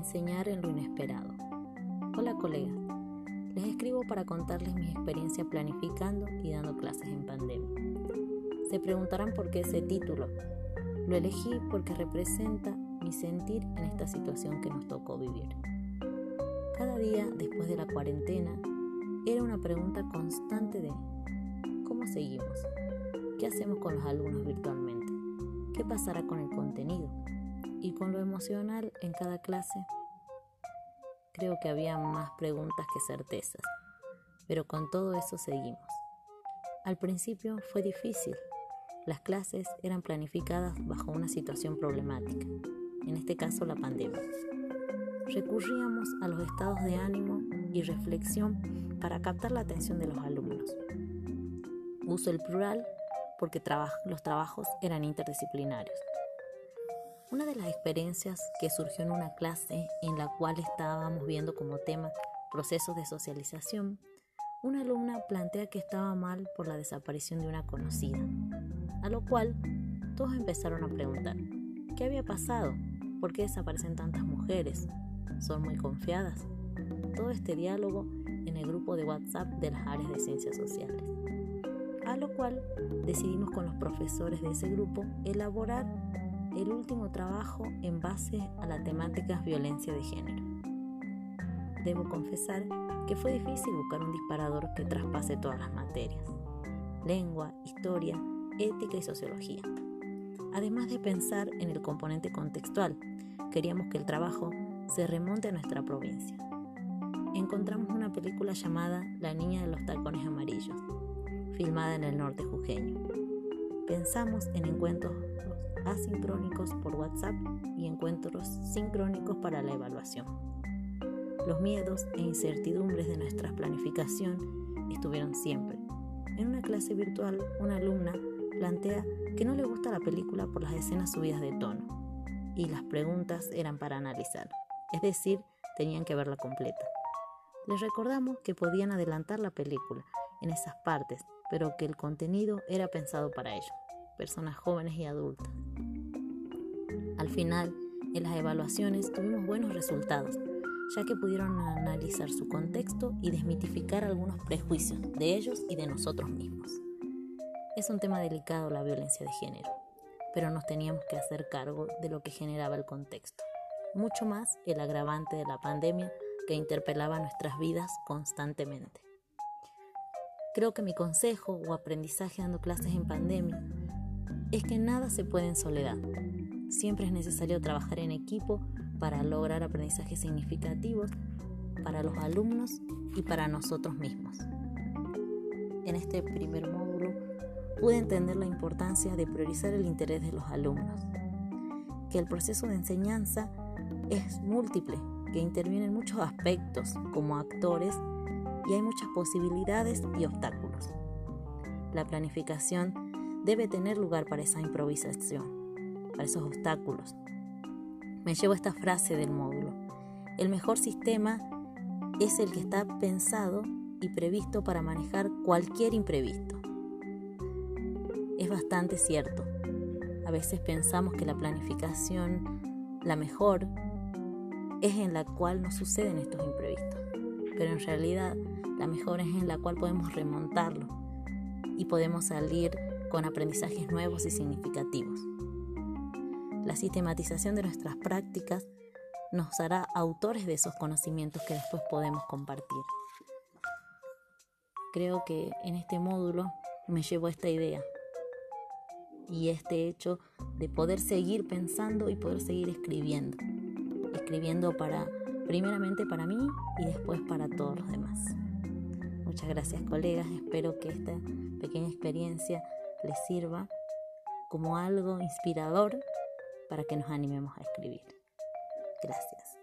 Enseñar en lo inesperado. Hola colegas, les escribo para contarles mi experiencia planificando y dando clases en pandemia. Se preguntarán por qué ese título. Lo elegí porque representa mi sentir en esta situación que nos tocó vivir. Cada día después de la cuarentena era una pregunta constante de ¿cómo seguimos? ¿Qué hacemos con los alumnos virtualmente? ¿Qué pasará con el contenido? Y con lo emocional en cada clase, creo que había más preguntas que certezas, pero con todo eso seguimos. Al principio fue difícil. Las clases eran planificadas bajo una situación problemática, en este caso la pandemia. Recurríamos a los estados de ánimo y reflexión para captar la atención de los alumnos. Uso el plural porque los trabajos eran interdisciplinarios. Una de las experiencias que surgió en una clase en la cual estábamos viendo como tema procesos de socialización, una alumna plantea que estaba mal por la desaparición de una conocida, a lo cual todos empezaron a preguntar, ¿qué había pasado? ¿Por qué desaparecen tantas mujeres? ¿Son muy confiadas? Todo este diálogo en el grupo de WhatsApp de las áreas de ciencias sociales. A lo cual decidimos con los profesores de ese grupo elaborar el último trabajo en base a la temática violencia de género. Debo confesar que fue difícil buscar un disparador que traspase todas las materias, lengua, historia, ética y sociología. Además de pensar en el componente contextual, queríamos que el trabajo se remonte a nuestra provincia. Encontramos una película llamada La niña de los tacones amarillos, filmada en el norte jujeño. Pensamos en encuentros asincrónicos por WhatsApp y encuentros sincrónicos para la evaluación. Los miedos e incertidumbres de nuestra planificación estuvieron siempre. En una clase virtual, una alumna plantea que no le gusta la película por las escenas subidas de tono y las preguntas eran para analizar, es decir, tenían que verla completa. Les recordamos que podían adelantar la película en esas partes, pero que el contenido era pensado para ellos, personas jóvenes y adultas. Al final, en las evaluaciones tuvimos buenos resultados, ya que pudieron analizar su contexto y desmitificar algunos prejuicios de ellos y de nosotros mismos. Es un tema delicado la violencia de género, pero nos teníamos que hacer cargo de lo que generaba el contexto, mucho más el agravante de la pandemia que interpelaba nuestras vidas constantemente. Creo que mi consejo o aprendizaje dando clases en pandemia es que nada se puede en soledad, Siempre es necesario trabajar en equipo para lograr aprendizajes significativos para los alumnos y para nosotros mismos. En este primer módulo pude entender la importancia de priorizar el interés de los alumnos, que el proceso de enseñanza es múltiple, que intervienen muchos aspectos como actores y hay muchas posibilidades y obstáculos. La planificación debe tener lugar para esa improvisación esos obstáculos. Me llevo esta frase del módulo. El mejor sistema es el que está pensado y previsto para manejar cualquier imprevisto. Es bastante cierto. A veces pensamos que la planificación, la mejor, es en la cual no suceden estos imprevistos. Pero en realidad la mejor es en la cual podemos remontarlo y podemos salir con aprendizajes nuevos y significativos. La sistematización de nuestras prácticas nos hará autores de esos conocimientos que después podemos compartir. Creo que en este módulo me llevo esta idea y este hecho de poder seguir pensando y poder seguir escribiendo. Escribiendo para primeramente para mí y después para todos los demás. Muchas gracias colegas, espero que esta pequeña experiencia les sirva como algo inspirador para que nos animemos a escribir. Gracias.